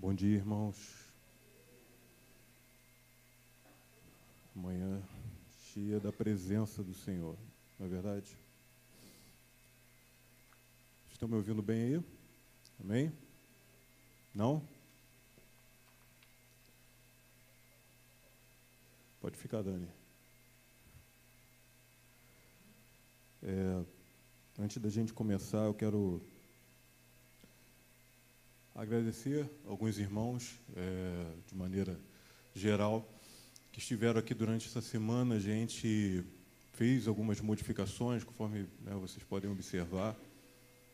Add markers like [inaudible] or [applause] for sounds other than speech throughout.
Bom dia, irmãos. Manhã cheia da presença do Senhor, não é verdade? Estão me ouvindo bem aí? Amém? Não? Pode ficar, Dani. É, antes da gente começar, eu quero agradecer alguns irmãos, é, de maneira geral, que estiveram aqui durante essa semana. A gente fez algumas modificações, conforme né, vocês podem observar,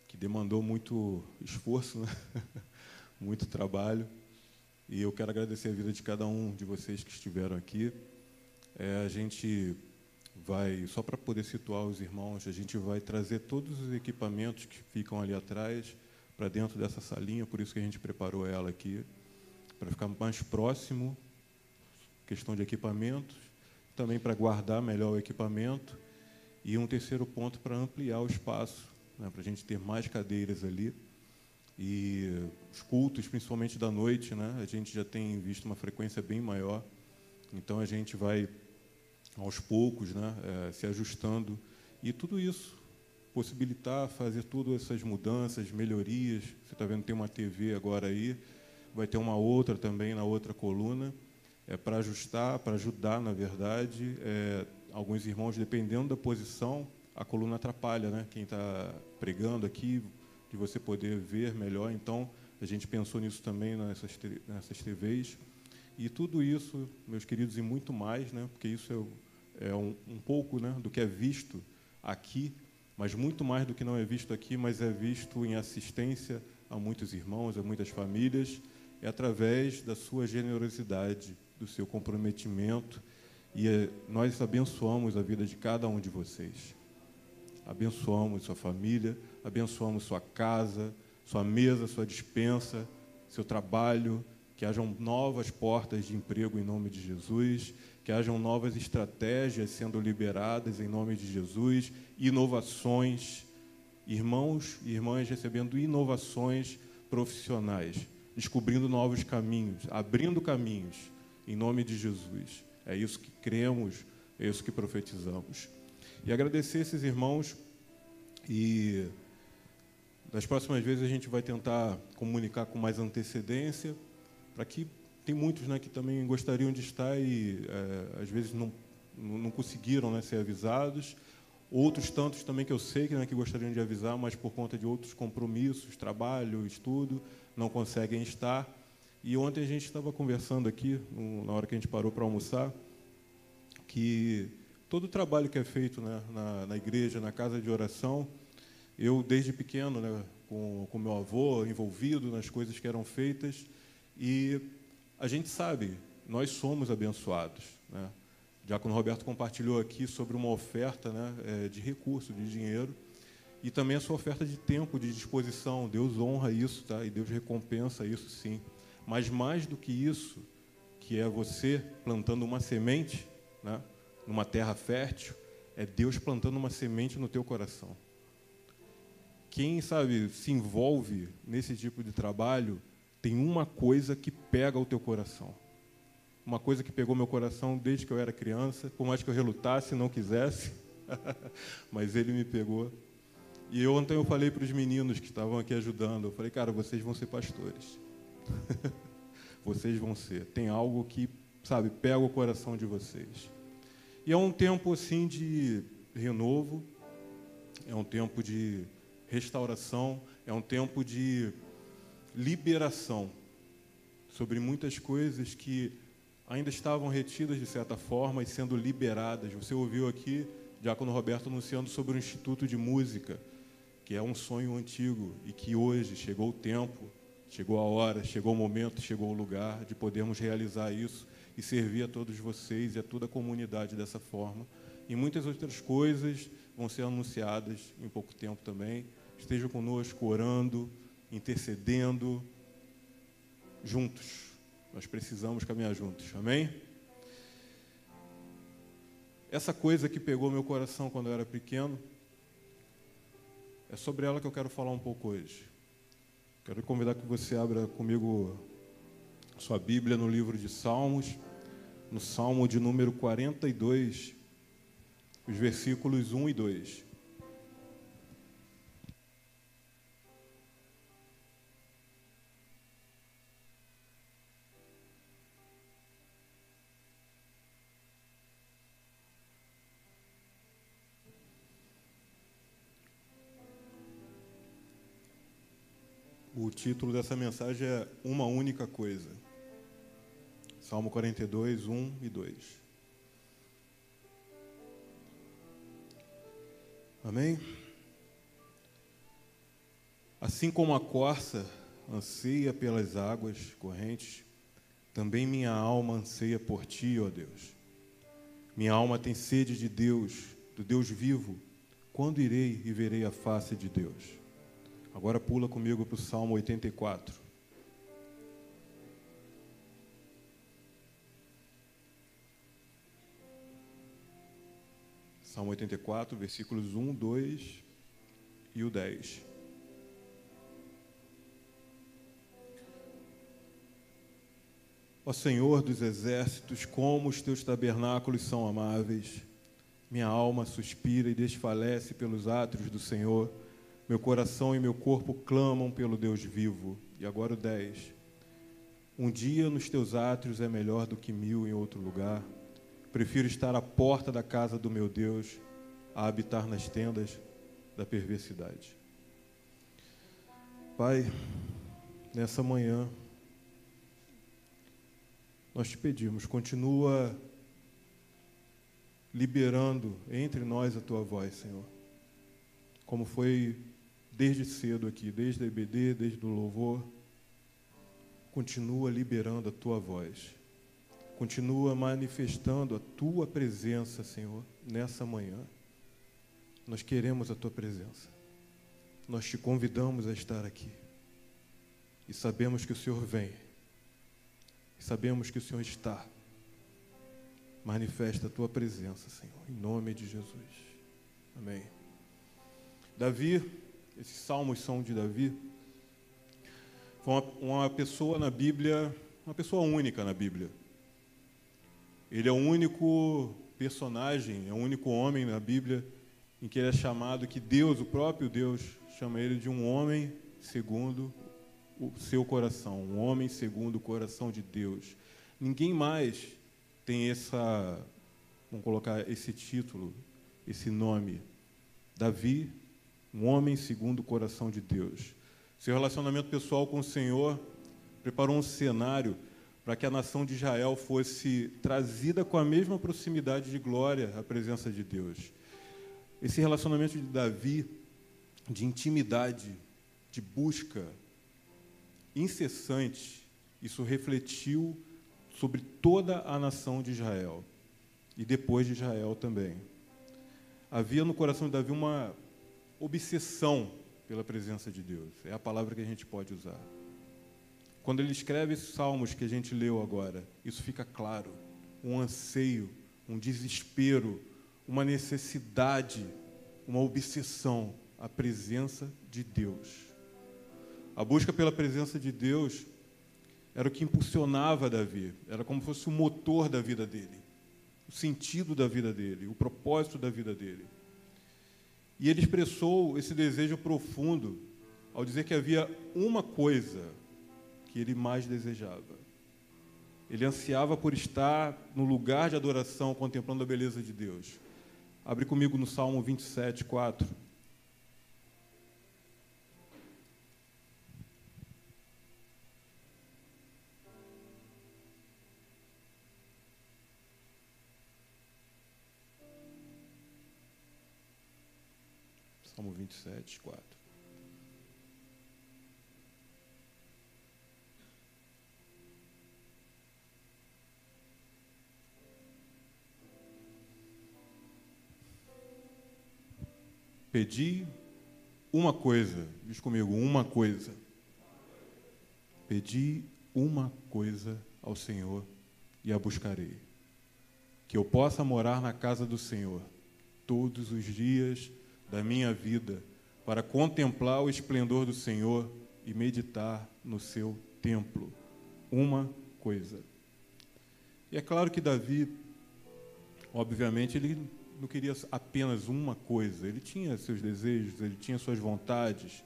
que demandou muito esforço, né? [laughs] muito trabalho. E eu quero agradecer a vida de cada um de vocês que estiveram aqui. É, a gente vai, só para poder situar os irmãos, a gente vai trazer todos os equipamentos que ficam ali atrás para dentro dessa salinha, por isso que a gente preparou ela aqui, para ficar mais próximo, questão de equipamentos, também para guardar melhor o equipamento, e um terceiro ponto para ampliar o espaço, né, para a gente ter mais cadeiras ali. E os cultos, principalmente da noite, né, a gente já tem visto uma frequência bem maior, então a gente vai aos poucos né, é, se ajustando, e tudo isso possibilitar fazer todas essas mudanças, melhorias. Você está vendo tem uma TV agora aí, vai ter uma outra também na outra coluna, é para ajustar, para ajudar, na verdade. É, alguns irmãos, dependendo da posição, a coluna atrapalha, né? Quem está pregando aqui, de você poder ver melhor. Então, a gente pensou nisso também nessas, nessas TVs. E tudo isso, meus queridos, e muito mais, né? Porque isso é, é um, um pouco, né, do que é visto aqui mas muito mais do que não é visto aqui, mas é visto em assistência a muitos irmãos, a muitas famílias, é através da sua generosidade, do seu comprometimento, e é, nós abençoamos a vida de cada um de vocês. Abençoamos sua família, abençoamos sua casa, sua mesa, sua dispensa, seu trabalho, que hajam novas portas de emprego em nome de Jesus, que hajam novas estratégias sendo liberadas em nome de Jesus, inovações, irmãos e irmãs recebendo inovações profissionais, descobrindo novos caminhos, abrindo caminhos em nome de Jesus. É isso que cremos, é isso que profetizamos. E agradecer esses irmãos e das próximas vezes a gente vai tentar comunicar com mais antecedência para que tem muitos né, que também gostariam de estar e é, às vezes não, não conseguiram né, ser avisados. Outros tantos também que eu sei que, né, que gostariam de avisar, mas por conta de outros compromissos, trabalho, estudo, não conseguem estar. E ontem a gente estava conversando aqui, na hora que a gente parou para almoçar, que todo o trabalho que é feito né, na, na, igreja, na casa de oração, eu desde pequeno, né, com, com meu avô envolvido nas coisas que eram feitas, e a gente sabe, nós somos abençoados. Né? Diácono Roberto compartilhou aqui sobre uma oferta né, é, de recurso, de dinheiro, e também a sua oferta de tempo, de disposição. Deus honra isso, tá? e Deus recompensa isso sim. Mas mais do que isso, que é você plantando uma semente né, numa terra fértil, é Deus plantando uma semente no teu coração. Quem, sabe, se envolve nesse tipo de trabalho, tem uma coisa que pega o teu coração. Uma coisa que pegou meu coração desde que eu era criança, por mais que eu relutasse, não quisesse, [laughs] mas ele me pegou. E eu, ontem eu falei para os meninos que estavam aqui ajudando, eu falei, cara, vocês vão ser pastores. [laughs] vocês vão ser. Tem algo que, sabe, pega o coração de vocês. E é um tempo assim de renovo, é um tempo de restauração, é um tempo de liberação sobre muitas coisas que ainda estavam retidas de certa forma e sendo liberadas. Você ouviu aqui Diácono Roberto anunciando sobre o Instituto de Música, que é um sonho antigo e que hoje chegou o tempo, chegou a hora, chegou o momento, chegou o lugar de podermos realizar isso e servir a todos vocês e a toda a comunidade dessa forma. E muitas outras coisas vão ser anunciadas em pouco tempo também. Estejam conosco orando, intercedendo juntos. Nós precisamos caminhar juntos, amém? Essa coisa que pegou meu coração quando eu era pequeno, é sobre ela que eu quero falar um pouco hoje. Quero convidar que você abra comigo sua Bíblia no livro de Salmos, no Salmo de número 42, os versículos 1 e 2. Título dessa mensagem é Uma Única Coisa. Salmo 42, 1 e 2. Amém? Assim como a corça anseia pelas águas correntes, também minha alma anseia por ti, ó Deus. Minha alma tem sede de Deus, do Deus vivo. Quando irei e verei a face de Deus? Agora pula comigo para o Salmo 84. Salmo 84, versículos 1, 2 e o 10. Ó Senhor dos exércitos, como os teus tabernáculos são amáveis. Minha alma suspira e desfalece pelos átrios do Senhor. Meu coração e meu corpo clamam pelo Deus vivo. E agora o 10. Um dia nos teus átrios é melhor do que mil em outro lugar. Prefiro estar à porta da casa do meu Deus a habitar nas tendas da perversidade. Pai, nessa manhã, nós te pedimos, continua liberando entre nós a tua voz, Senhor. Como foi desde cedo aqui, desde a EBD, desde o louvor, continua liberando a tua voz. Continua manifestando a tua presença, Senhor, nessa manhã. Nós queremos a tua presença. Nós te convidamos a estar aqui. E sabemos que o Senhor vem. E sabemos que o Senhor está. Manifesta a tua presença, Senhor, em nome de Jesus. Amém. Davi esses salmos são de Davi. Foi uma, uma pessoa na Bíblia, uma pessoa única na Bíblia. Ele é o único personagem, é o único homem na Bíblia em que ele é chamado, que Deus, o próprio Deus, chama ele de um homem segundo o seu coração, um homem segundo o coração de Deus. Ninguém mais tem essa, vamos colocar esse título, esse nome. Davi um homem segundo o coração de Deus. Seu relacionamento pessoal com o Senhor preparou um cenário para que a nação de Israel fosse trazida com a mesma proximidade de glória à presença de Deus. Esse relacionamento de Davi, de intimidade, de busca incessante, isso refletiu sobre toda a nação de Israel e depois de Israel também. Havia no coração de Davi uma obsessão pela presença de Deus. É a palavra que a gente pode usar. Quando ele escreve esses salmos que a gente leu agora, isso fica claro. Um anseio, um desespero, uma necessidade, uma obsessão à presença de Deus. A busca pela presença de Deus era o que impulsionava Davi, era como se fosse o motor da vida dele, o sentido da vida dele, o propósito da vida dele. E ele expressou esse desejo profundo ao dizer que havia uma coisa que ele mais desejava. Ele ansiava por estar no lugar de adoração, contemplando a beleza de Deus. Abre comigo no Salmo 27, 4. Salmo 27, 4. Pedi uma coisa, diz comigo, uma coisa. Pedi uma coisa ao Senhor e a buscarei: que eu possa morar na casa do Senhor todos os dias da minha vida para contemplar o esplendor do Senhor e meditar no seu templo. Uma coisa. E é claro que Davi, obviamente, ele não queria apenas uma coisa, ele tinha seus desejos, ele tinha suas vontades.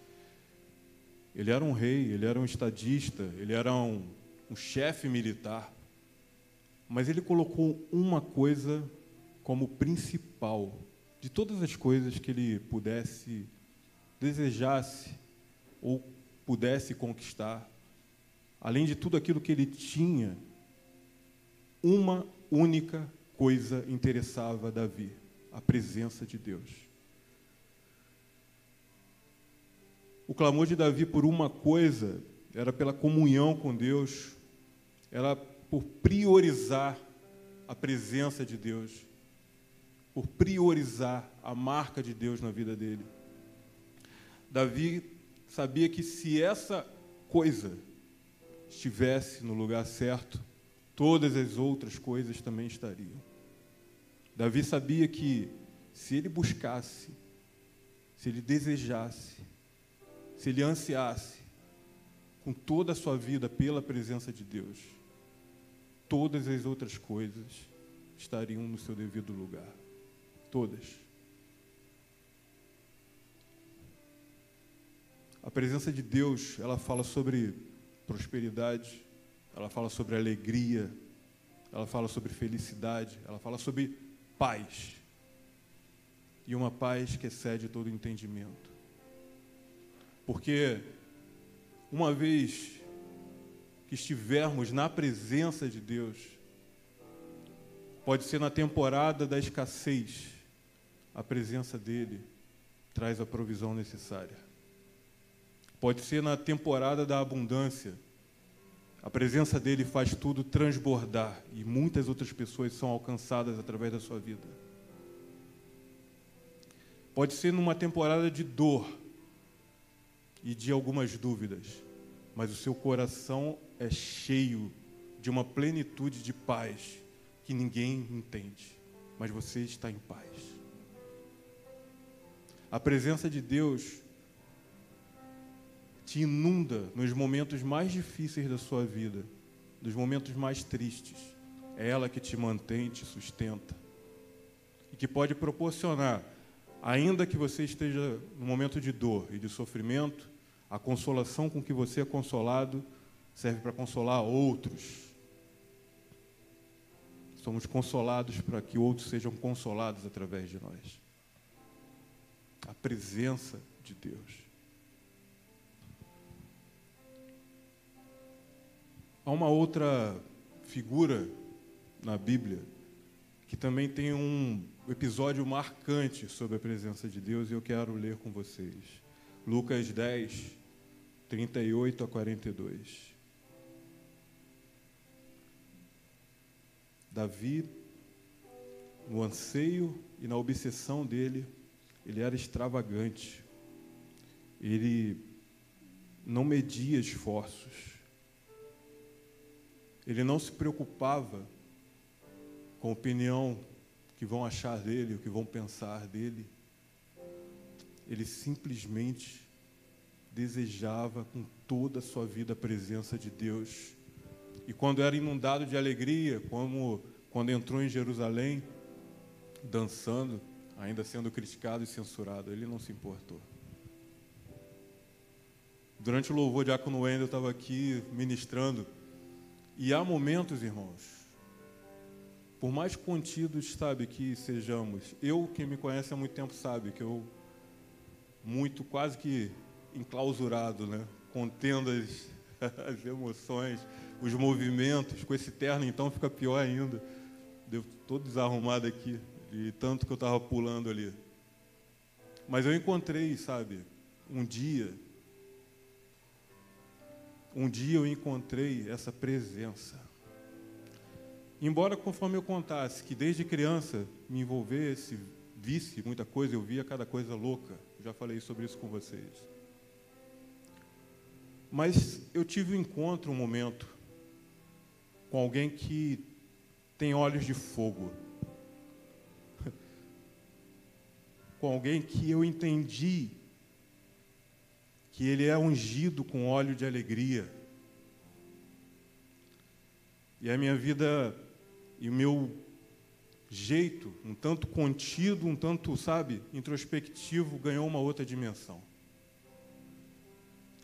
Ele era um rei, ele era um estadista, ele era um, um chefe militar. Mas ele colocou uma coisa como principal de todas as coisas que ele pudesse, desejasse ou pudesse conquistar. Além de tudo aquilo que ele tinha, uma única coisa interessava Davi: a presença de Deus. O clamor de Davi por uma coisa era pela comunhão com Deus, era por priorizar a presença de Deus, por priorizar a marca de Deus na vida dele. Davi sabia que se essa coisa estivesse no lugar certo, todas as outras coisas também estariam. Davi sabia que se ele buscasse, se ele desejasse, se ele ansiasse com toda a sua vida pela presença de Deus, todas as outras coisas estariam no seu devido lugar. Todas. A presença de Deus, ela fala sobre prosperidade, ela fala sobre alegria, ela fala sobre felicidade, ela fala sobre paz. E uma paz que excede todo entendimento. Porque uma vez que estivermos na presença de Deus, pode ser na temporada da escassez, a presença dele traz a provisão necessária. Pode ser na temporada da abundância, a presença dele faz tudo transbordar e muitas outras pessoas são alcançadas através da sua vida. Pode ser numa temporada de dor e de algumas dúvidas, mas o seu coração é cheio de uma plenitude de paz que ninguém entende, mas você está em paz. A presença de Deus te inunda nos momentos mais difíceis da sua vida, nos momentos mais tristes. É ela que te mantém, te sustenta. E que pode proporcionar, ainda que você esteja no momento de dor e de sofrimento, a consolação com que você é consolado serve para consolar outros. Somos consolados para que outros sejam consolados através de nós. A presença de Deus. Há uma outra figura na Bíblia que também tem um episódio marcante sobre a presença de Deus e eu quero ler com vocês. Lucas 10, 38 a 42. Davi, no anseio e na obsessão dele, ele era extravagante. Ele não media esforços ele não se preocupava com a opinião que vão achar dele, o que vão pensar dele. Ele simplesmente desejava com toda a sua vida a presença de Deus. E quando era inundado de alegria, como quando entrou em Jerusalém, dançando, ainda sendo criticado e censurado, ele não se importou. Durante o louvor, o Diácono Wendel estava aqui ministrando e há momentos, irmãos, por mais contidos, sabe, que sejamos, eu, quem me conhece há muito tempo, sabe que eu, muito quase que enclausurado, né? contendo as, [laughs] as emoções, os movimentos, com esse terno então fica pior ainda. Deu todo desarrumado aqui, de tanto que eu estava pulando ali. Mas eu encontrei, sabe, um dia um dia eu encontrei essa presença. Embora, conforme eu contasse, que desde criança me envolvesse, visse muita coisa, eu via cada coisa louca. Já falei sobre isso com vocês. Mas eu tive um encontro, um momento, com alguém que tem olhos de fogo. Com alguém que eu entendi que ele é ungido com óleo de alegria. E a minha vida e o meu jeito, um tanto contido, um tanto, sabe, introspectivo, ganhou uma outra dimensão.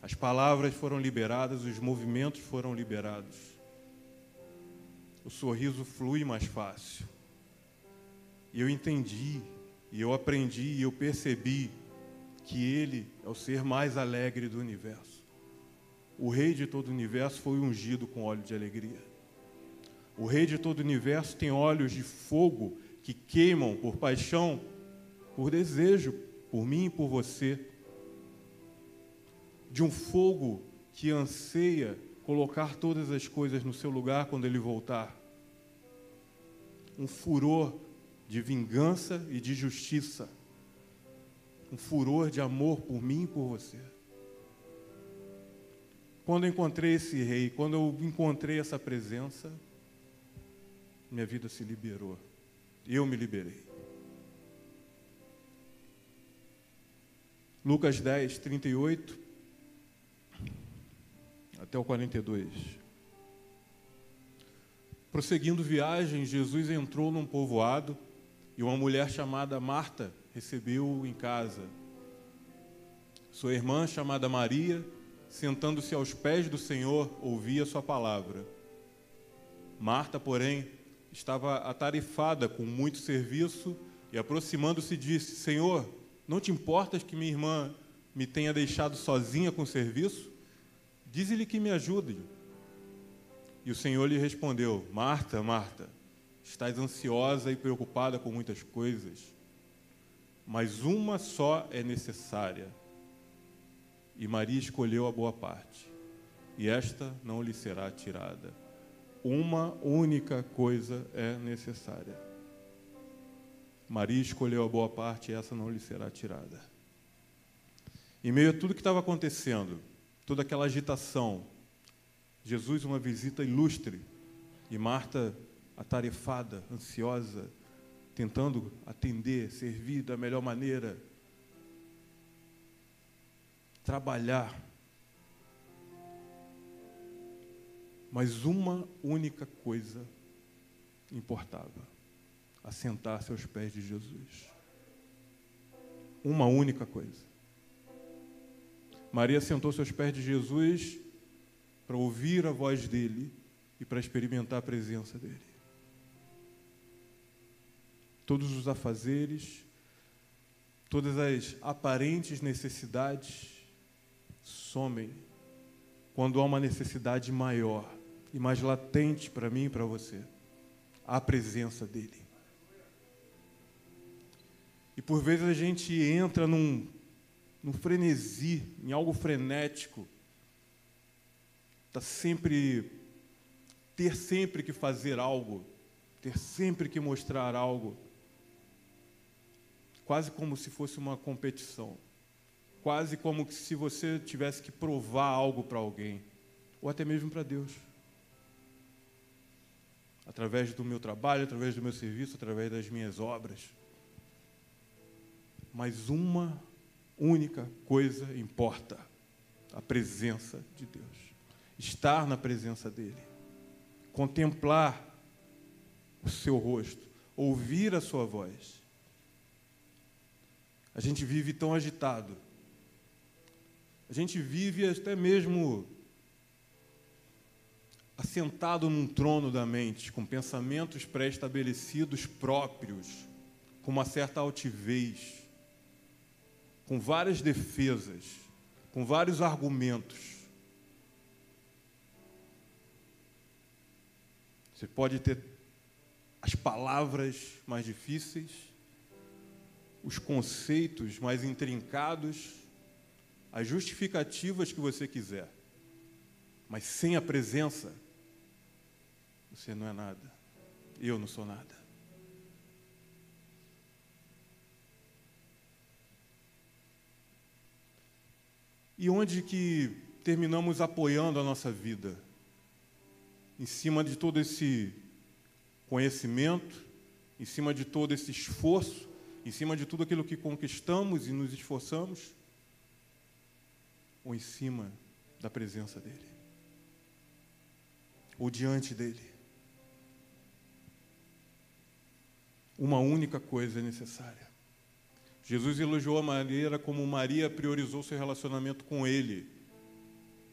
As palavras foram liberadas, os movimentos foram liberados. O sorriso flui mais fácil. E eu entendi, e eu aprendi, e eu percebi que Ele é o ser mais alegre do universo. O Rei de todo o universo foi ungido com óleo de alegria. O Rei de todo o universo tem olhos de fogo que queimam por paixão, por desejo, por mim e por você. De um fogo que anseia colocar todas as coisas no seu lugar quando ele voltar. Um furor de vingança e de justiça. Um furor de amor por mim e por você. Quando eu encontrei esse rei, quando eu encontrei essa presença, minha vida se liberou. Eu me liberei. Lucas 10, 38 até o 42. Prosseguindo viagem, Jesus entrou num povoado e uma mulher chamada Marta recebeu-o em casa. Sua irmã, chamada Maria, sentando-se aos pés do Senhor, ouvia sua palavra. Marta, porém, estava atarefada com muito serviço e, aproximando-se, disse: Senhor, não te importas que minha irmã me tenha deixado sozinha com o serviço? Dize-lhe que me ajude. E o Senhor lhe respondeu: Marta, Marta, estás ansiosa e preocupada com muitas coisas, mas uma só é necessária. E Maria escolheu a boa parte, e esta não lhe será tirada uma única coisa é necessária. Maria escolheu a boa parte e essa não lhe será tirada. Em meio a tudo que estava acontecendo, toda aquela agitação, Jesus, uma visita ilustre, e Marta, atarefada, ansiosa, tentando atender, servir da melhor maneira, trabalhar Mas uma única coisa importava: assentar-se aos pés de Jesus. Uma única coisa. Maria sentou-se aos pés de Jesus para ouvir a voz dele e para experimentar a presença dele. Todos os afazeres, todas as aparentes necessidades somem quando há uma necessidade maior e mais latente para mim e para você a presença dEle. E por vezes a gente entra num, num frenesi, em algo frenético, tá sempre ter sempre que fazer algo, ter sempre que mostrar algo, quase como se fosse uma competição, quase como se você tivesse que provar algo para alguém, ou até mesmo para Deus através do meu trabalho, através do meu serviço, através das minhas obras. Mas uma única coisa importa: a presença de Deus. Estar na presença dEle. Contemplar o seu rosto. Ouvir a sua voz. A gente vive tão agitado. A gente vive até mesmo assentado num trono da mente, com pensamentos pré-estabelecidos próprios, com uma certa altivez, com várias defesas, com vários argumentos. Você pode ter as palavras mais difíceis, os conceitos mais intrincados, as justificativas que você quiser, mas sem a presença você não é nada. Eu não sou nada. E onde que terminamos apoiando a nossa vida? Em cima de todo esse conhecimento, em cima de todo esse esforço, em cima de tudo aquilo que conquistamos e nos esforçamos, ou em cima da presença dEle, ou diante dEle. Uma única coisa é necessária. Jesus elogiou a maneira como Maria priorizou seu relacionamento com Ele,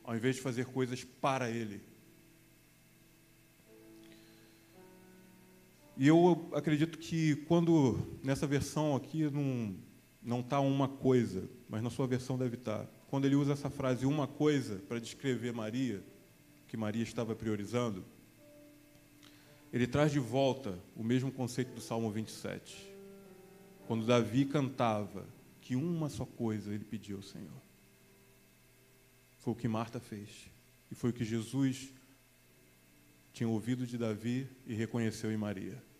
ao invés de fazer coisas para Ele. E eu acredito que quando nessa versão aqui não não está uma coisa, mas na sua versão deve estar. Tá. Quando ele usa essa frase uma coisa para descrever Maria, que Maria estava priorizando, ele traz de volta o mesmo conceito do Salmo 27. Quando Davi cantava que uma só coisa ele pediu ao Senhor. Foi o que Marta fez. E foi o que Jesus tinha ouvido de Davi e reconheceu em Maria.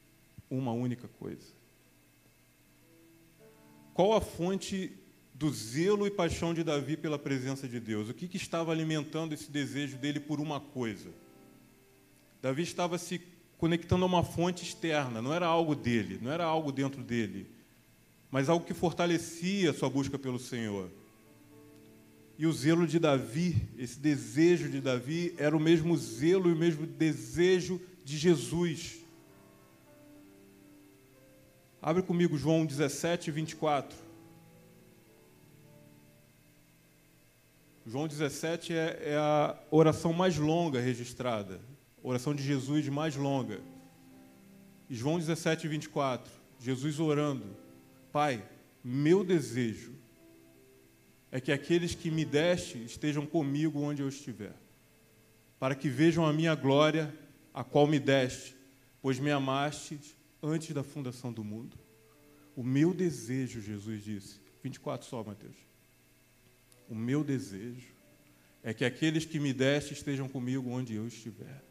Uma única coisa. Qual a fonte do zelo e paixão de Davi pela presença de Deus? O que, que estava alimentando esse desejo dele por uma coisa? Davi estava se conectando a uma fonte externa, não era algo dele, não era algo dentro dele, mas algo que fortalecia sua busca pelo Senhor. E o zelo de Davi, esse desejo de Davi, era o mesmo zelo e o mesmo desejo de Jesus. Abre comigo João 17, 24. João 17 é, é a oração mais longa registrada oração de Jesus mais longa. João 17, 24. Jesus orando: Pai, meu desejo é que aqueles que me deste estejam comigo onde eu estiver, para que vejam a minha glória, a qual me deste, pois me amaste antes da fundação do mundo. O meu desejo, Jesus disse, 24 só, Mateus. O meu desejo é que aqueles que me deste estejam comigo onde eu estiver.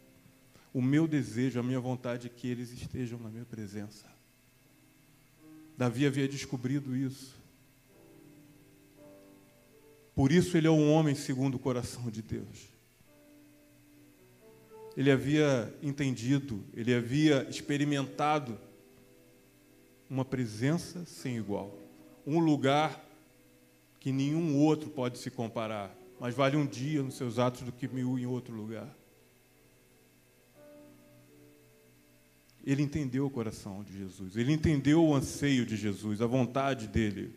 O meu desejo, a minha vontade é que eles estejam na minha presença. Davi havia descobrido isso. Por isso ele é um homem segundo o coração de Deus. Ele havia entendido, ele havia experimentado uma presença sem igual, um lugar que nenhum outro pode se comparar, mas vale um dia nos seus atos do que mil em outro lugar. Ele entendeu o coração de Jesus, ele entendeu o anseio de Jesus, a vontade dele.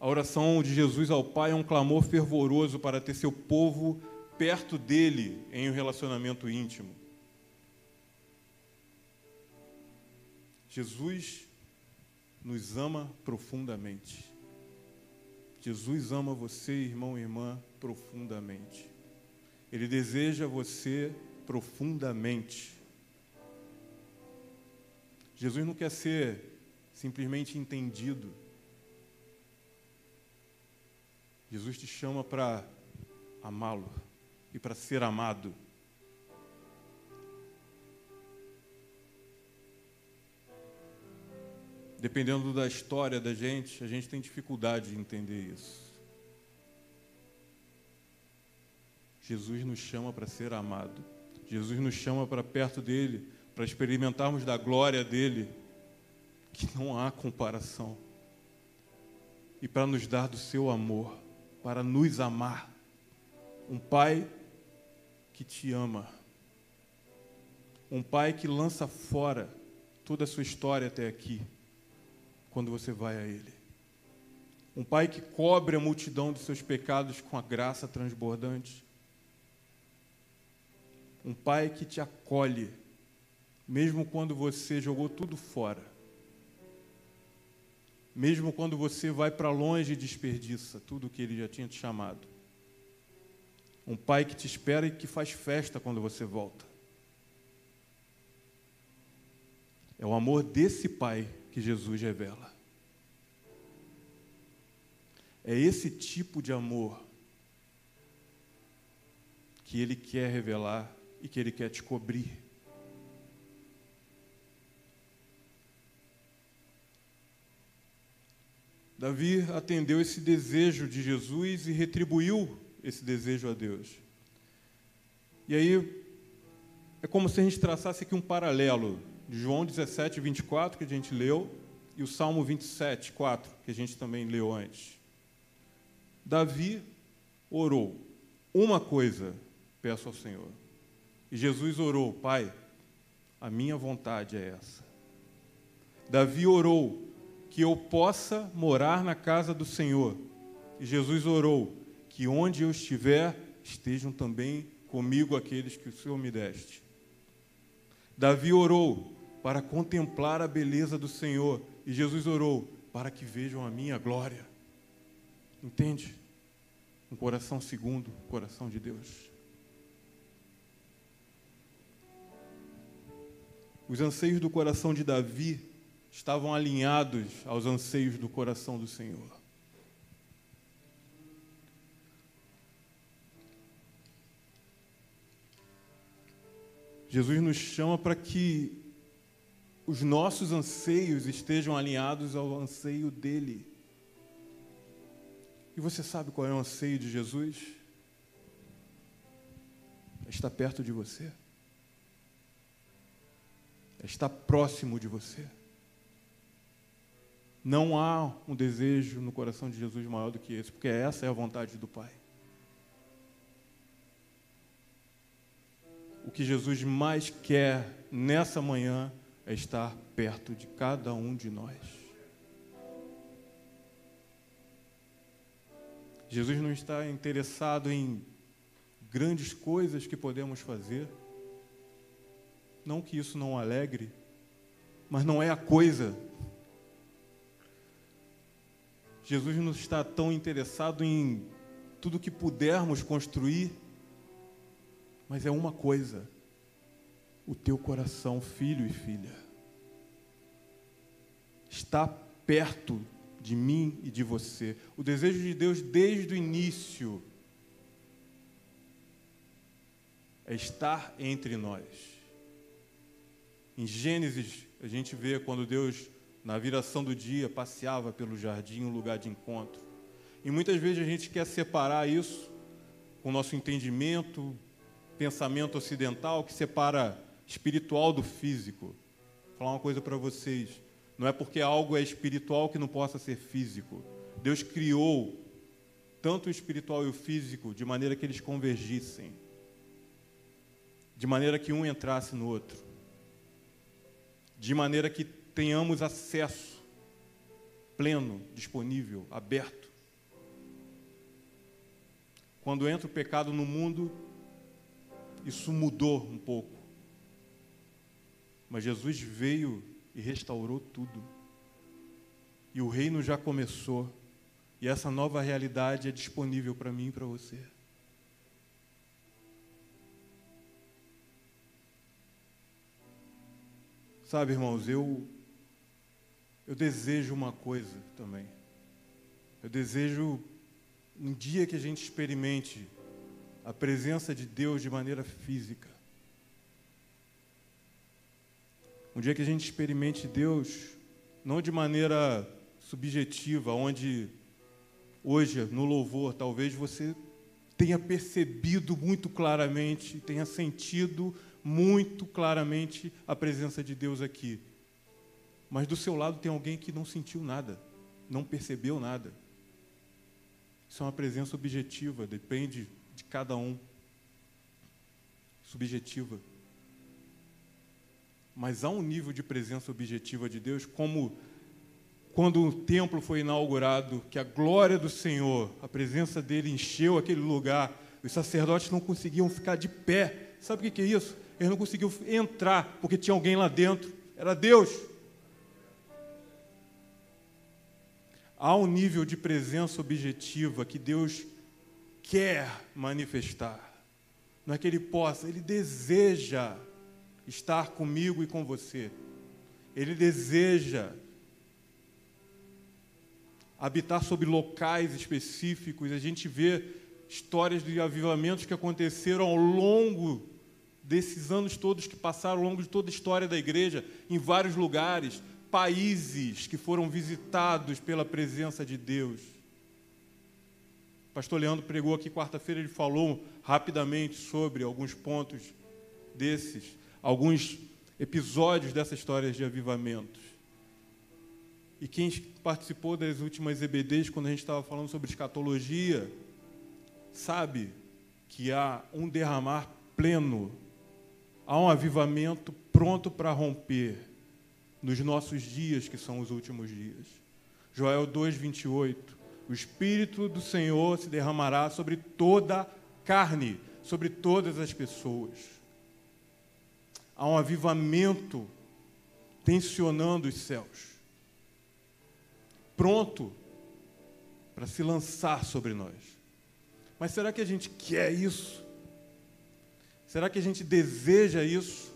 A oração de Jesus ao Pai é um clamor fervoroso para ter seu povo perto dele em um relacionamento íntimo. Jesus nos ama profundamente. Jesus ama você, irmão e irmã, profundamente. Ele deseja você profundamente. Jesus não quer ser simplesmente entendido. Jesus te chama para amá-lo e para ser amado. Dependendo da história da gente, a gente tem dificuldade de entender isso. Jesus nos chama para ser amado. Jesus nos chama para perto dele, para experimentarmos da glória dele, que não há comparação, e para nos dar do seu amor, para nos amar. Um Pai que te ama, um Pai que lança fora toda a sua história até aqui, quando você vai a Ele. Um Pai que cobre a multidão dos seus pecados com a graça transbordante um pai que te acolhe, mesmo quando você jogou tudo fora. Mesmo quando você vai para longe e desperdiça tudo o que ele já tinha te chamado. Um pai que te espera e que faz festa quando você volta. É o amor desse pai que Jesus revela. É esse tipo de amor que ele quer revelar e que Ele quer te cobrir. Davi atendeu esse desejo de Jesus e retribuiu esse desejo a Deus. E aí, é como se a gente traçasse aqui um paralelo de João 17, 24, que a gente leu, e o Salmo 27, 4, que a gente também leu antes. Davi orou: Uma coisa peço ao Senhor, e Jesus orou: Pai, a minha vontade é essa. Davi orou que eu possa morar na casa do Senhor. E Jesus orou que onde eu estiver, estejam também comigo aqueles que o Senhor me deste. Davi orou para contemplar a beleza do Senhor. E Jesus orou para que vejam a minha glória. Entende? Um coração segundo o coração de Deus. Os anseios do coração de Davi estavam alinhados aos anseios do coração do Senhor. Jesus nos chama para que os nossos anseios estejam alinhados ao anseio dele. E você sabe qual é o anseio de Jesus? É estar perto de você. É estar próximo de você. Não há um desejo no coração de Jesus maior do que esse, porque essa é a vontade do Pai. O que Jesus mais quer nessa manhã é estar perto de cada um de nós. Jesus não está interessado em grandes coisas que podemos fazer. Não que isso não alegre, mas não é a coisa. Jesus não está tão interessado em tudo que pudermos construir, mas é uma coisa o teu coração, filho e filha. Está perto de mim e de você. O desejo de Deus desde o início é estar entre nós. Em Gênesis, a gente vê quando Deus, na viração do dia, passeava pelo jardim, um lugar de encontro. E muitas vezes a gente quer separar isso com o nosso entendimento, pensamento ocidental, que separa espiritual do físico. Vou falar uma coisa para vocês. Não é porque algo é espiritual que não possa ser físico. Deus criou tanto o espiritual e o físico de maneira que eles convergissem, de maneira que um entrasse no outro, de maneira que tenhamos acesso pleno, disponível, aberto. Quando entra o pecado no mundo, isso mudou um pouco. Mas Jesus veio e restaurou tudo. E o reino já começou. E essa nova realidade é disponível para mim e para você. Sabe, irmãos, eu eu desejo uma coisa também. Eu desejo um dia que a gente experimente a presença de Deus de maneira física. Um dia que a gente experimente Deus, não de maneira subjetiva, onde hoje, no louvor, talvez você tenha percebido muito claramente, tenha sentido muito claramente a presença de Deus aqui. Mas do seu lado tem alguém que não sentiu nada, não percebeu nada. Isso é uma presença objetiva, depende de cada um. Subjetiva mas há um nível de presença objetiva de Deus, como quando o templo foi inaugurado, que a glória do Senhor, a presença dele encheu aquele lugar, os sacerdotes não conseguiam ficar de pé. Sabe o que é isso? Eles não conseguiam entrar porque tinha alguém lá dentro. Era Deus. Há um nível de presença objetiva que Deus quer manifestar. Não é que ele possa, ele deseja estar comigo e com você. Ele deseja habitar sobre locais específicos. A gente vê histórias de avivamentos que aconteceram ao longo desses anos todos que passaram, ao longo de toda a história da igreja, em vários lugares, países que foram visitados pela presença de Deus. Pastor Leandro pregou aqui quarta-feira, ele falou rapidamente sobre alguns pontos desses alguns episódios dessa história de avivamentos. E quem participou das últimas EBDs, quando a gente estava falando sobre escatologia, sabe que há um derramar pleno, há um avivamento pronto para romper nos nossos dias, que são os últimos dias. Joel 2:28. O espírito do Senhor se derramará sobre toda carne, sobre todas as pessoas. Há um avivamento tensionando os céus. Pronto para se lançar sobre nós. Mas será que a gente quer isso? Será que a gente deseja isso?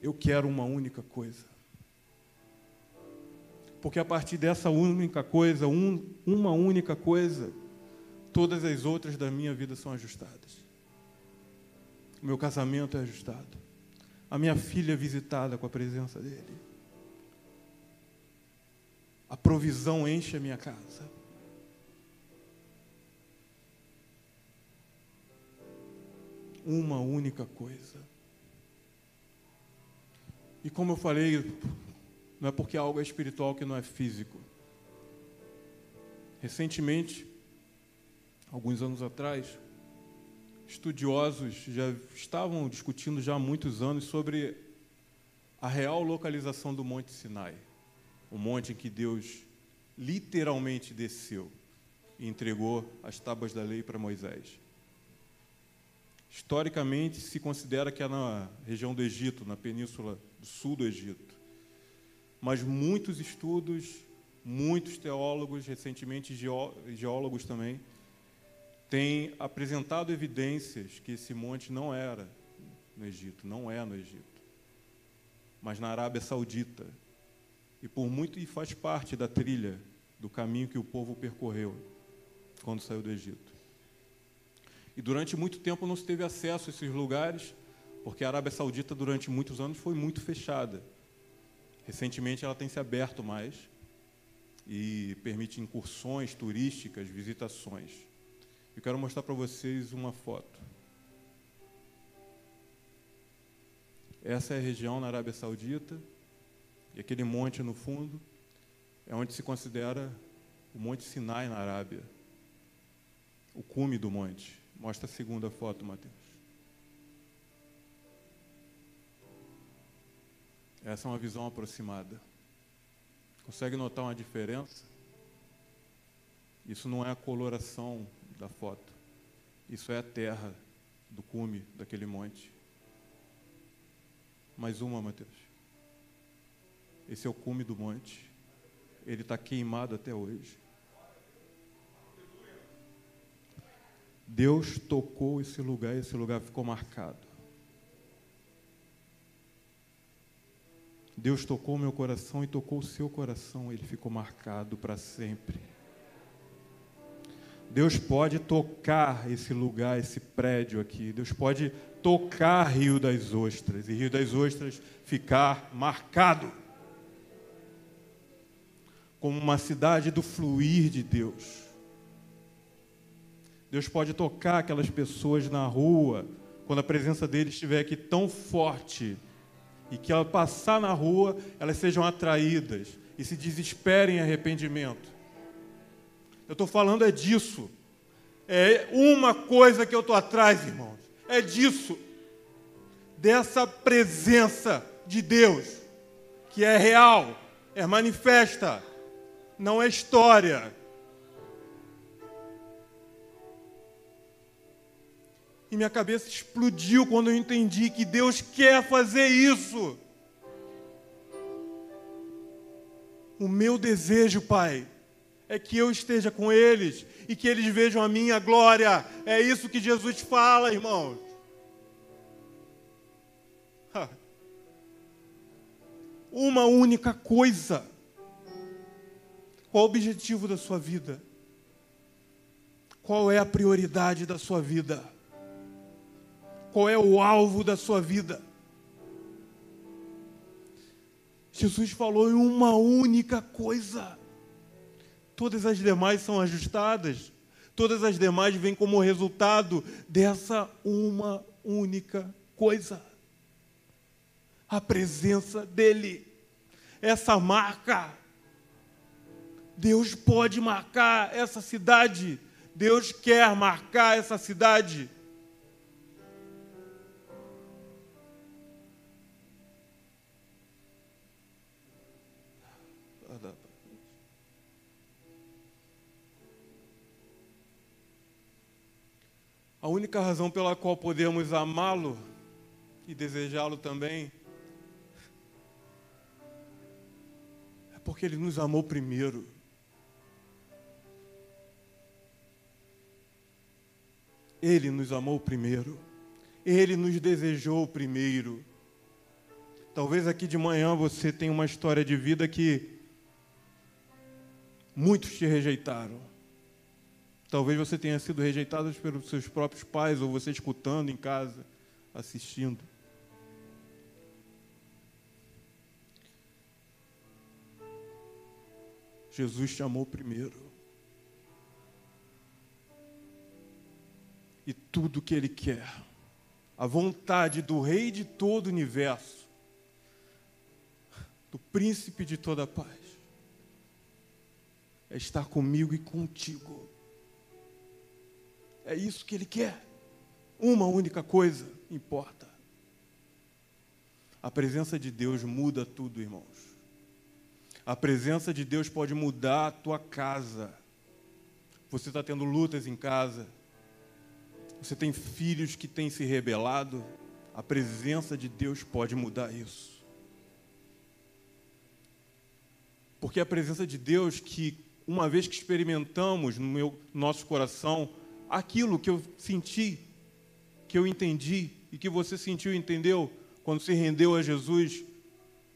Eu quero uma única coisa. Porque a partir dessa única coisa, um, uma única coisa, todas as outras da minha vida são ajustadas. O meu casamento é ajustado. A minha filha é visitada com a presença dele. A provisão enche a minha casa. Uma única coisa. E como eu falei, não é porque algo é espiritual que não é físico. Recentemente, alguns anos atrás, estudiosos já estavam discutindo já há muitos anos sobre a real localização do Monte Sinai, o monte em que Deus literalmente desceu e entregou as tábuas da lei para Moisés. Historicamente, se considera que é na região do Egito, na península do sul do Egito. Mas muitos estudos, muitos teólogos, recentemente geólogos também, têm apresentado evidências que esse monte não era no Egito, não é no Egito, mas na Arábia Saudita. E por muito e faz parte da trilha do caminho que o povo percorreu quando saiu do Egito. E durante muito tempo não se teve acesso a esses lugares, porque a Arábia Saudita durante muitos anos foi muito fechada. Recentemente ela tem se aberto mais e permite incursões turísticas, visitações. Eu quero mostrar para vocês uma foto. Essa é a região na Arábia Saudita, e aquele monte no fundo é onde se considera o Monte Sinai na Arábia, o cume do monte. Mostra a segunda foto, Mateus. Essa é uma visão aproximada. Consegue notar uma diferença? Isso não é a coloração da foto. Isso é a terra do cume daquele monte. Mais uma, Mateus. Esse é o cume do monte. Ele está queimado até hoje. Deus tocou esse lugar e esse lugar ficou marcado. Deus tocou meu coração e tocou o seu coração, ele ficou marcado para sempre. Deus pode tocar esse lugar, esse prédio aqui. Deus pode tocar Rio das Ostras e Rio das Ostras ficar marcado como uma cidade do fluir de Deus. Deus pode tocar aquelas pessoas na rua, quando a presença deles estiver aqui tão forte, e que ao passar na rua elas sejam atraídas e se desesperem em arrependimento. Eu estou falando é disso. É uma coisa que eu estou atrás, irmãos. É disso. Dessa presença de Deus, que é real, é manifesta, não é história, E minha cabeça explodiu quando eu entendi que Deus quer fazer isso. O meu desejo, Pai, é que eu esteja com eles e que eles vejam a minha glória. É isso que Jesus fala, irmãos. Uma única coisa. Qual o objetivo da sua vida? Qual é a prioridade da sua vida? Qual é o alvo da sua vida? Jesus falou em uma única coisa. Todas as demais são ajustadas. Todas as demais vêm como resultado dessa uma única coisa. A presença dele. Essa marca Deus pode marcar essa cidade. Deus quer marcar essa cidade. A única razão pela qual podemos amá-lo e desejá-lo também é porque ele nos amou primeiro. Ele nos amou primeiro. Ele nos desejou primeiro. Talvez aqui de manhã você tenha uma história de vida que muitos te rejeitaram. Talvez você tenha sido rejeitado pelos seus próprios pais ou você escutando em casa, assistindo. Jesus te amou primeiro. e tudo que Ele quer. A vontade do Rei de todo o universo, do Príncipe de toda a paz, é estar comigo e contigo. É isso que Ele quer. Uma única coisa importa. A presença de Deus muda tudo, irmãos. A presença de Deus pode mudar a tua casa. Você está tendo lutas em casa você tem filhos que têm se rebelado, a presença de Deus pode mudar isso. Porque a presença de Deus que uma vez que experimentamos no meu nosso coração aquilo que eu senti, que eu entendi e que você sentiu e entendeu quando se rendeu a Jesus,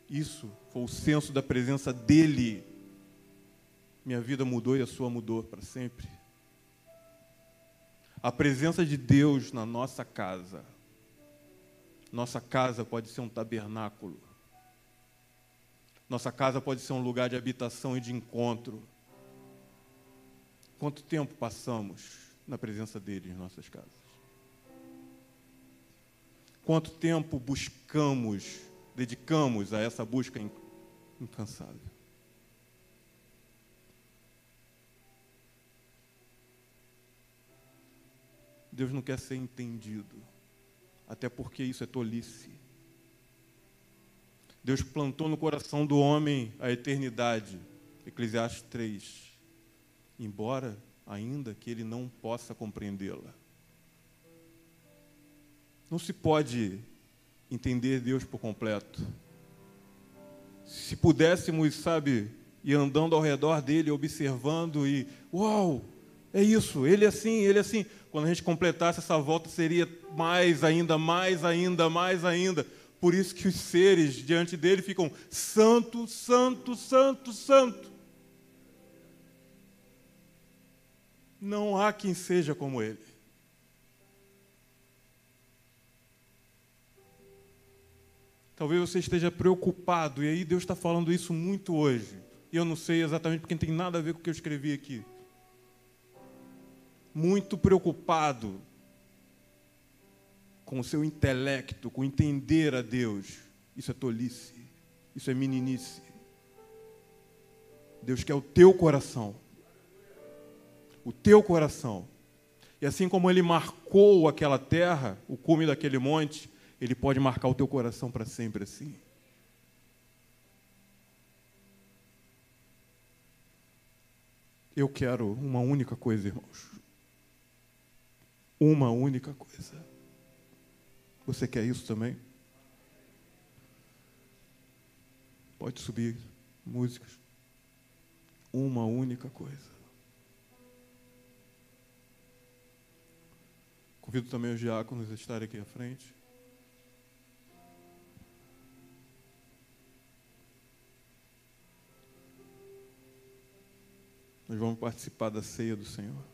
isso foi o senso da presença dele. Minha vida mudou e a sua mudou para sempre a presença de Deus na nossa casa. Nossa casa pode ser um tabernáculo. Nossa casa pode ser um lugar de habitação e de encontro. Quanto tempo passamos na presença dele em nossas casas? Quanto tempo buscamos, dedicamos a essa busca incansável? Deus não quer ser entendido, até porque isso é tolice. Deus plantou no coração do homem a eternidade, Eclesiastes 3, embora ainda que ele não possa compreendê-la. Não se pode entender Deus por completo. Se pudéssemos, sabe, ir andando ao redor dele, observando e, uau, é isso, ele é assim, ele é assim. Quando a gente completasse essa volta, seria mais ainda, mais ainda, mais ainda. Por isso que os seres diante dele ficam santo, santo, santo, santo. Não há quem seja como ele. Talvez você esteja preocupado, e aí Deus está falando isso muito hoje. E eu não sei exatamente porque não tem nada a ver com o que eu escrevi aqui muito preocupado com o seu intelecto, com entender a Deus. Isso é tolice, isso é meninice. Deus quer o teu coração. O teu coração. E assim como ele marcou aquela terra, o cume daquele monte, ele pode marcar o teu coração para sempre assim. Eu quero uma única coisa, irmãos uma única coisa. Você quer isso também? Pode subir músicas. Uma única coisa. Convido também os diáconos a estarem aqui à frente. Nós vamos participar da ceia do Senhor.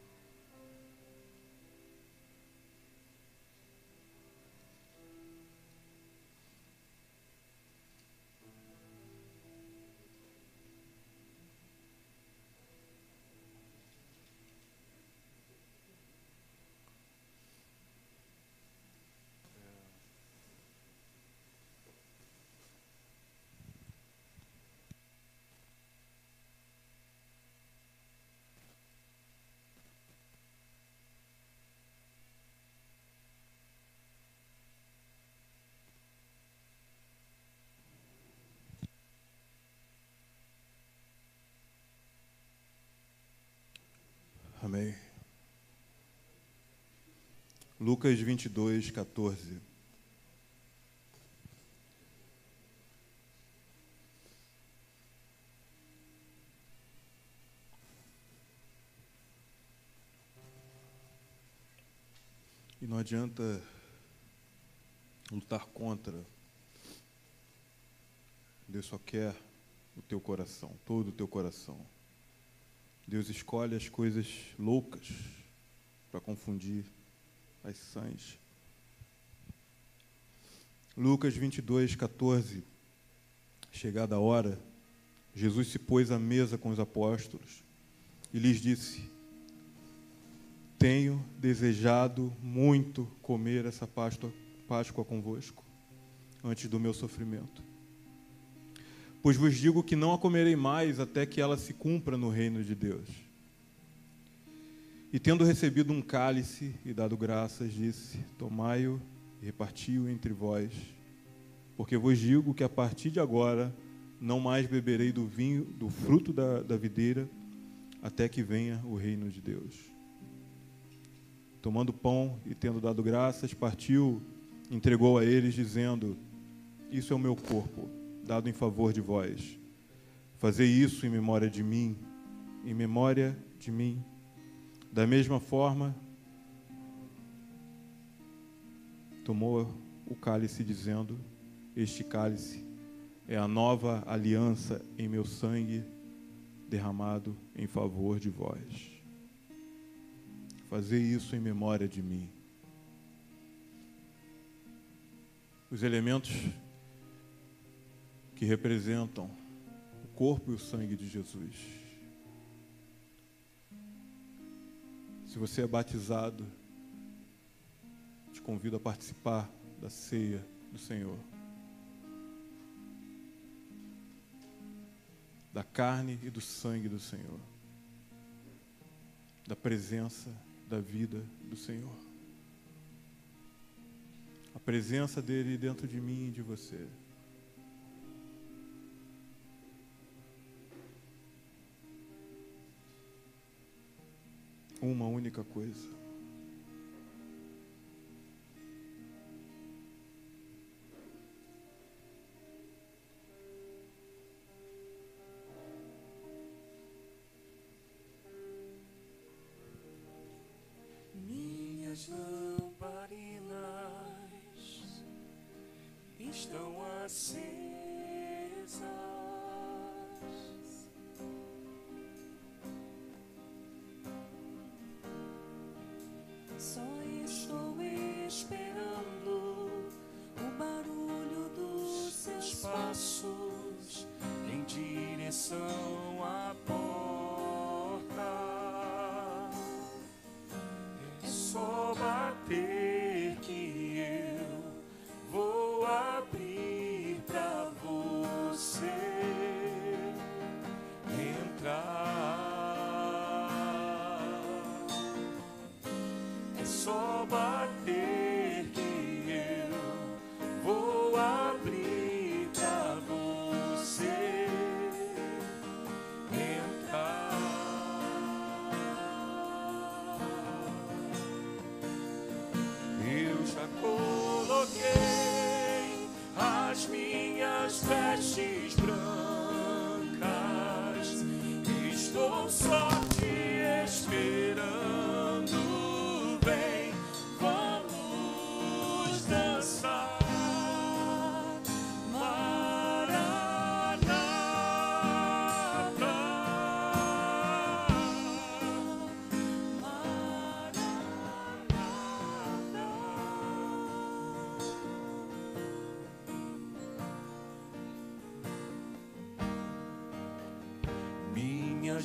Amém. Lucas 22, 14. E não adianta lutar contra. Deus só quer o teu coração, todo o teu coração. Deus escolhe as coisas loucas para confundir as sãs. Lucas 22, 14. Chegada a hora, Jesus se pôs à mesa com os apóstolos e lhes disse: Tenho desejado muito comer essa Páscoa, Páscoa convosco, antes do meu sofrimento. Pois vos digo que não a comerei mais até que ela se cumpra no reino de Deus. E tendo recebido um cálice e dado graças, disse: Tomai-o e reparti-o entre vós, porque vos digo que a partir de agora não mais beberei do vinho, do fruto da, da videira, até que venha o reino de Deus. Tomando pão e tendo dado graças, partiu, entregou a eles, dizendo: Isso é o meu corpo dado em favor de vós. Fazei isso em memória de mim, em memória de mim. Da mesma forma, tomou o cálice, dizendo: Este cálice é a nova aliança em meu sangue, derramado em favor de vós. Fazei isso em memória de mim. Os elementos que representam o corpo e o sangue de Jesus. Se você é batizado, te convido a participar da ceia do Senhor. Da carne e do sangue do Senhor. Da presença da vida do Senhor. A presença dele dentro de mim e de você. Uma única coisa.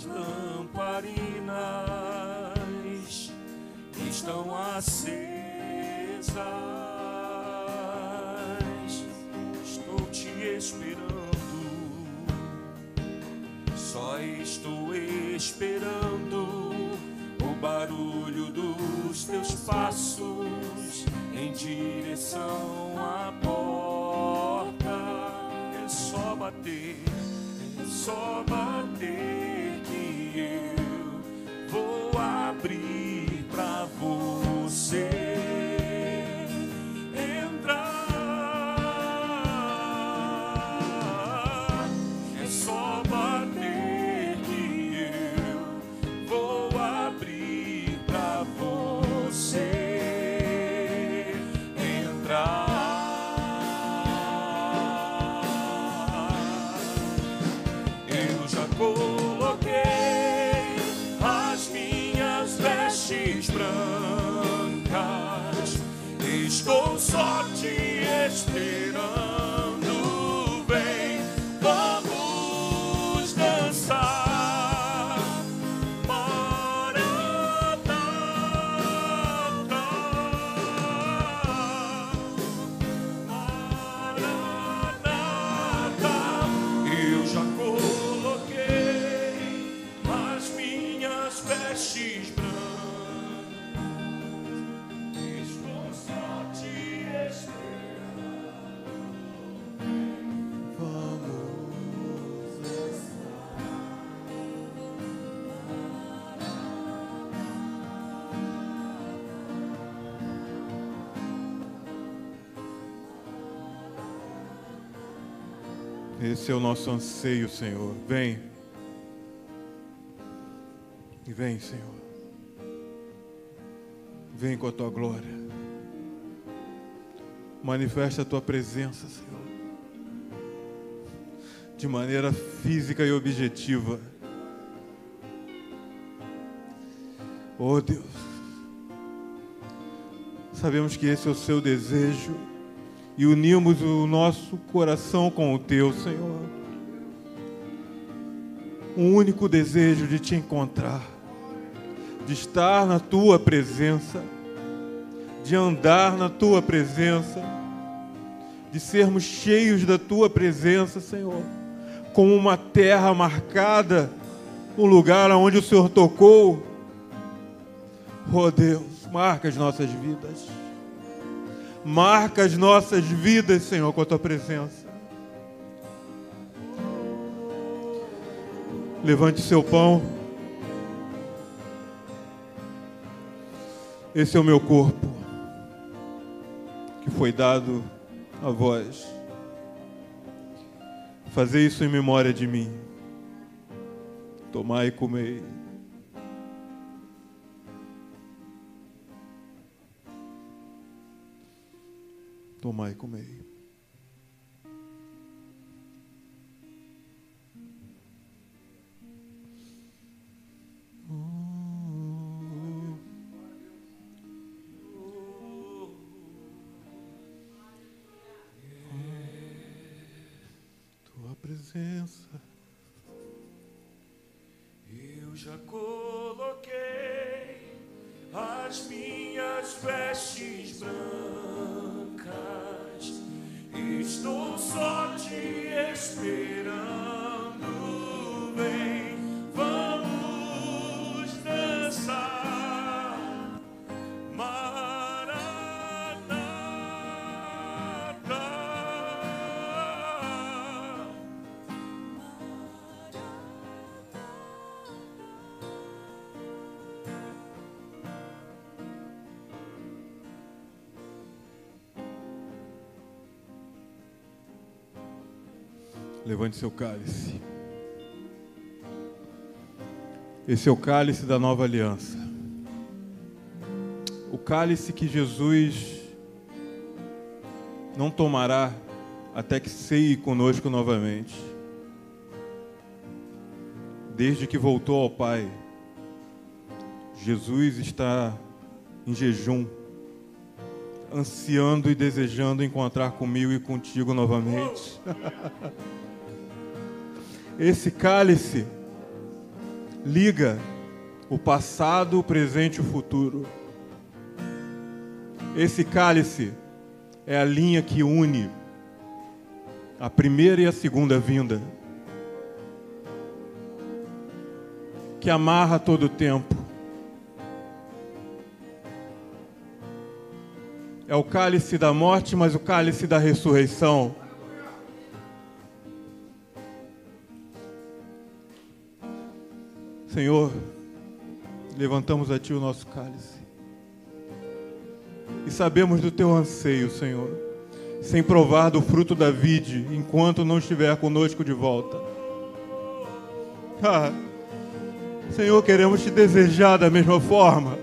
Lamparinas estão acesas. Esse é o nosso anseio, Senhor. Vem. E vem, Senhor. Vem com a tua glória. Manifesta a tua presença, Senhor. De maneira física e objetiva. Oh Deus. Sabemos que esse é o seu desejo e unimos o nosso coração com o teu, Senhor. Um único desejo de te encontrar, de estar na tua presença, de andar na tua presença, de sermos cheios da tua presença, Senhor, como uma terra marcada, um lugar onde o Senhor tocou. Oh Deus, marca as nossas vidas. Marca as nossas vidas, Senhor, com a tua presença. Levante seu pão. Esse é o meu corpo, que foi dado a vós. Fazer isso em memória de mim. Tomai e comei. Tomai e comei. Presença. Eu já coloquei as minhas vestes brancas Estou só te esperando. Levante seu cálice. Esse é o cálice da nova aliança. O cálice que Jesus não tomará até que ceie conosco novamente. Desde que voltou ao Pai, Jesus está em jejum, ansiando e desejando encontrar comigo e contigo novamente. [laughs] Esse cálice liga o passado, o presente e o futuro. Esse cálice é a linha que une a primeira e a segunda vinda, que amarra todo o tempo. É o cálice da morte, mas o cálice da ressurreição. Senhor, levantamos a Ti o nosso cálice. e sabemos do teu anseio, Senhor, sem provar do fruto da vide enquanto não estiver conosco de volta. Ah, Senhor, queremos te desejar da mesma forma.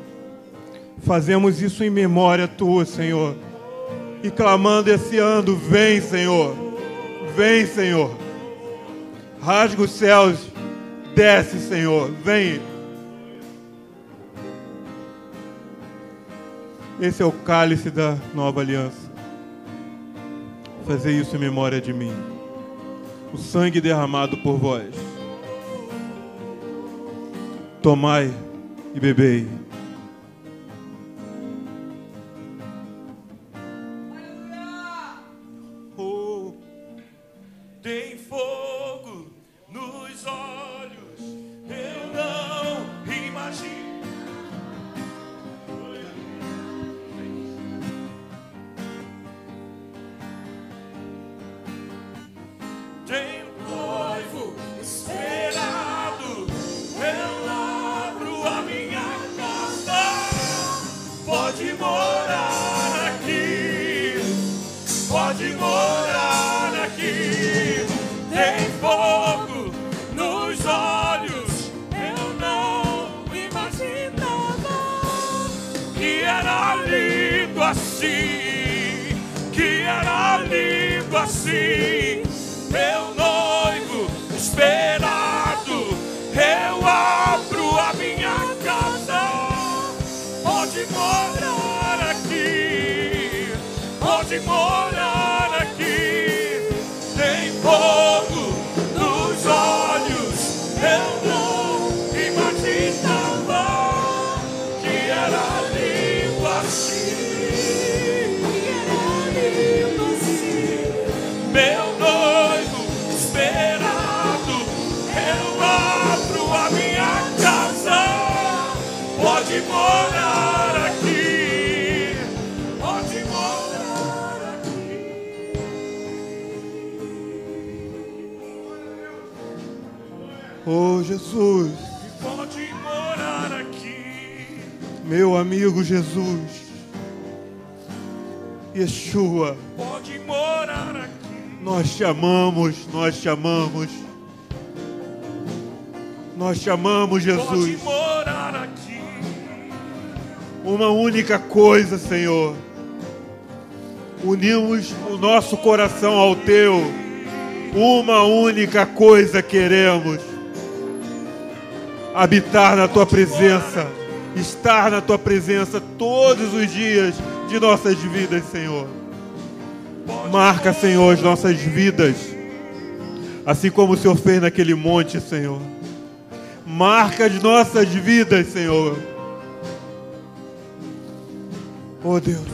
Fazemos isso em memória tua, Senhor. E clamando esse ano, vem, Senhor. Vem, Senhor. Rasga os céus. Desce, Senhor. Vem. Esse é o cálice da nova aliança. Fazer isso em memória de mim. O sangue derramado por vós. Tomai e bebei. Assim. Meu noivo Jesus, Pode morar aqui. meu amigo Jesus, Yeshua, Pode morar aqui. nós te amamos, nós te amamos. Nós te amamos, Pode Jesus. morar aqui. Uma única coisa, Senhor. Unimos o nosso coração ao teu. Uma única coisa queremos: habitar na tua presença, estar na tua presença todos os dias de nossas vidas, Senhor. Marca, Senhor, as nossas vidas, assim como o Senhor fez naquele monte, Senhor. Marca as nossas vidas, Senhor. Oh Deus,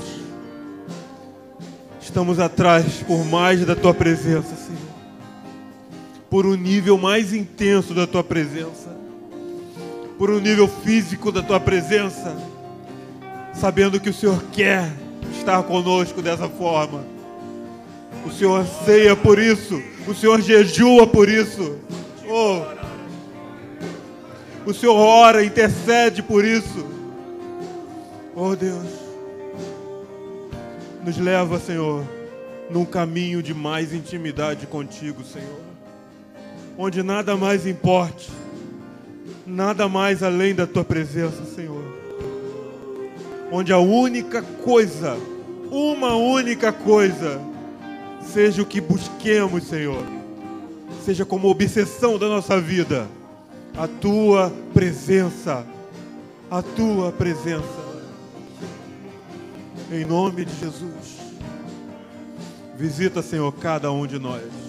estamos atrás por mais da tua presença, Senhor. Por um nível mais intenso da tua presença. Por um nível físico da tua presença. Sabendo que o Senhor quer estar conosco dessa forma. O Senhor anseia por isso. O Senhor jejua por isso. Oh. O Senhor ora, intercede por isso. Oh Deus. Nos leva, Senhor, num caminho de mais intimidade contigo, Senhor. Onde nada mais importe, nada mais além da tua presença, Senhor. Onde a única coisa, uma única coisa, seja o que busquemos, Senhor. Seja como obsessão da nossa vida, a tua presença, a tua presença. Em nome de Jesus. Visita, Senhor, cada um de nós.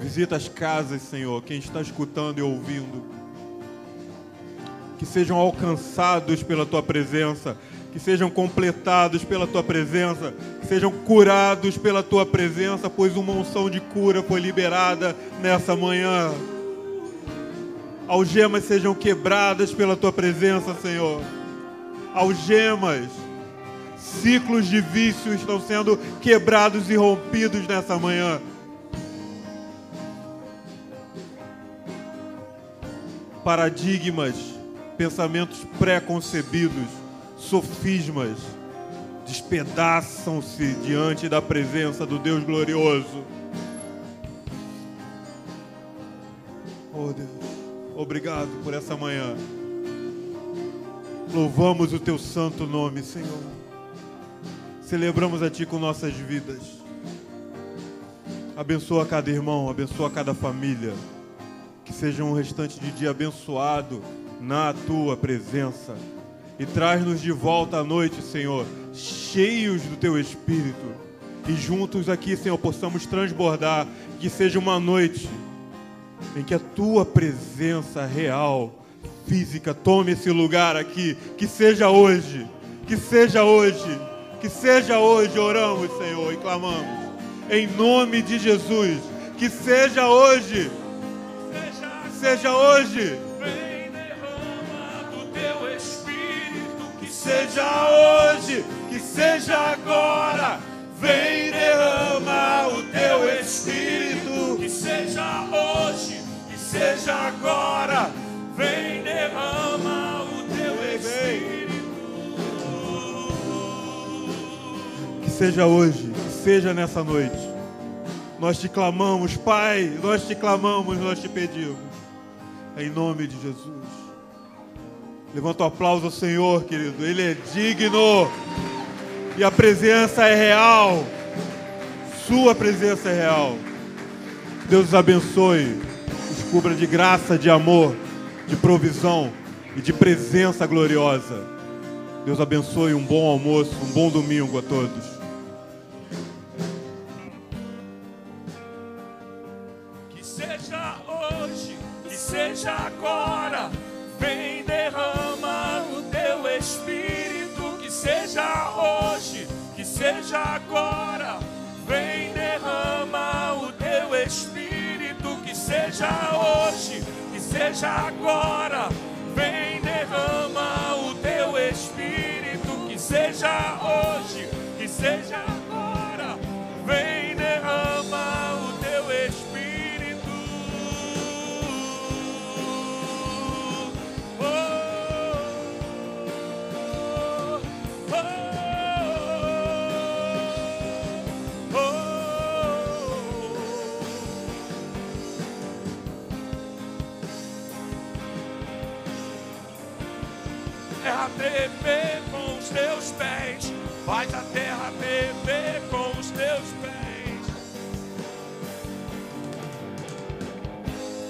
Visita as casas, Senhor, quem está escutando e ouvindo. Que sejam alcançados pela tua presença, que sejam completados pela tua presença, que sejam curados pela tua presença, pois uma unção de cura foi liberada nessa manhã. Algemas sejam quebradas pela tua presença, Senhor. Algemas, ciclos de vício estão sendo quebrados e rompidos nessa manhã. Paradigmas, pensamentos pré-concebidos sofismas despedaçam-se diante da presença do Deus glorioso. Oh Deus, obrigado por essa manhã. Louvamos o teu santo nome, Senhor. Celebramos a ti com nossas vidas. Abençoa cada irmão, abençoa cada família. Que seja um restante de dia abençoado na tua presença. E traz-nos de volta à noite, Senhor, cheios do teu espírito. E juntos aqui, Senhor, possamos transbordar. Que seja uma noite em que a tua presença real, física, tome esse lugar aqui. Que seja hoje, que seja hoje, que seja hoje, oramos, Senhor, e clamamos. Em nome de Jesus, que seja hoje, seja hoje. Vem derrama do teu espírito, que seja hoje, que seja agora. Vem derrama o teu espírito, que seja hoje, que seja agora. vem derrama o teu espírito. Que seja hoje, que seja nessa noite. Nós te clamamos, Pai, nós te clamamos, nós te pedimos. Em nome de Jesus. Levanta o aplauso ao Senhor, querido. Ele é digno. E a presença é real. Sua presença é real. Deus os abençoe. Os cubra de graça, de amor, de provisão e de presença gloriosa. Deus abençoe um bom almoço, um bom domingo a todos. Seja agora, vem derrama o teu espírito. Que seja hoje, que seja agora, vem derrama o teu espírito. Que seja hoje, que seja agora, vem derrama o teu espírito. Que seja hoje, que seja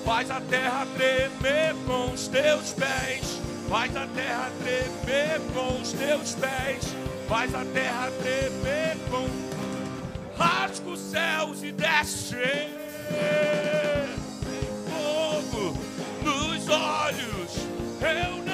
Faz a terra tremer com os teus pés. Faz a terra tremer com os teus pés. Faz a terra tremer com. Rasga os céus e desce. Fogo nos olhos. Eu